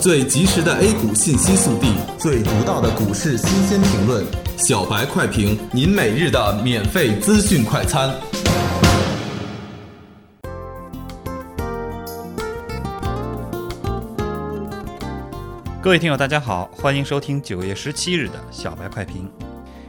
最及时的 A 股信息速递，最独到的股市新鲜评论，小白快评，您每日的免费资讯快餐。各位听友，大家好，欢迎收听九月十七日的小白快评。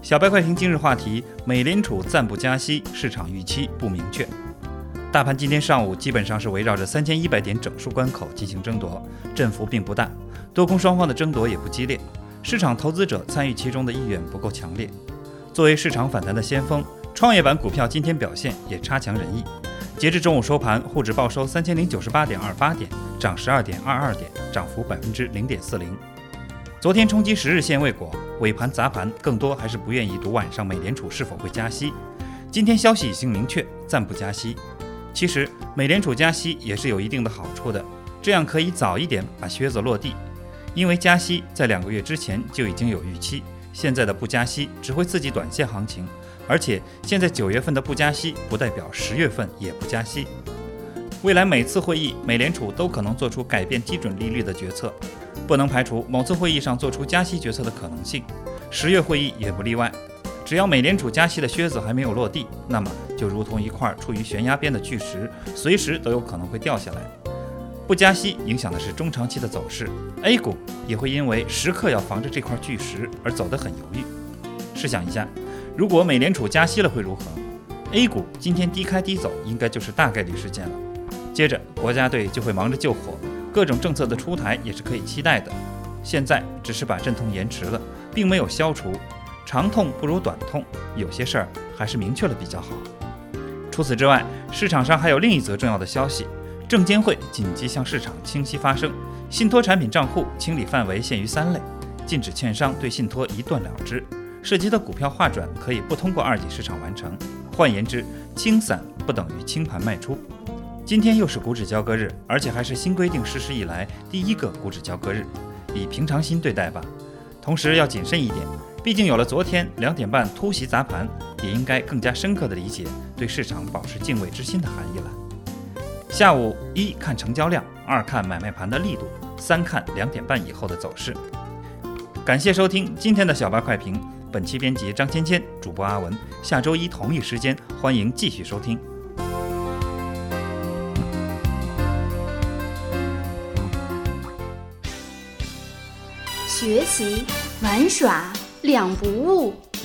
小白快评今日话题：美联储暂不加息，市场预期不明确。大盘今天上午基本上是围绕着三千一百点整数关口进行争夺，振幅并不大，多空双方的争夺也不激烈，市场投资者参与其中的意愿不够强烈。作为市场反弹的先锋，创业板股票今天表现也差强人意。截至中午收盘，沪指报收三千零九十八点二八点，涨十二点二二点，涨幅百分之零点四零。昨天冲击十日线未果，尾盘砸盘，更多还是不愿意赌晚上美联储是否会加息。今天消息已经明确，暂不加息。其实，美联储加息也是有一定的好处的，这样可以早一点把靴子落地。因为加息在两个月之前就已经有预期，现在的不加息只会刺激短线行情，而且现在九月份的不加息不代表十月份也不加息。未来每次会议，美联储都可能做出改变基准利率的决策，不能排除某次会议上做出加息决策的可能性，十月会议也不例外。只要美联储加息的靴子还没有落地，那么就如同一块处于悬崖边的巨石，随时都有可能会掉下来。不加息影响的是中长期的走势，A 股也会因为时刻要防着这块巨石而走得很犹豫。试想一下，如果美联储加息了会如何？A 股今天低开低走，应该就是大概率事件了。接着国家队就会忙着救火，各种政策的出台也是可以期待的。现在只是把阵痛延迟了，并没有消除。长痛不如短痛，有些事儿还是明确了比较好。除此之外，市场上还有另一则重要的消息：证监会紧急向市场清晰发声，信托产品账户清理范围限于三类，禁止券商对信托一断了之，涉及的股票划转可以不通过二级市场完成。换言之，清散不等于清盘卖出。今天又是股指交割日，而且还是新规定实施以来第一个股指交割日，以平常心对待吧，同时要谨慎一点。毕竟有了昨天两点半突袭砸盘，也应该更加深刻的理解对市场保持敬畏之心的含义了。下午一看成交量，二看买卖盘的力度，三看两点半以后的走势。感谢收听今天的小白快评，本期编辑张芊芊，主播阿文。下周一同一时间，欢迎继续收听。学习玩耍。两不误，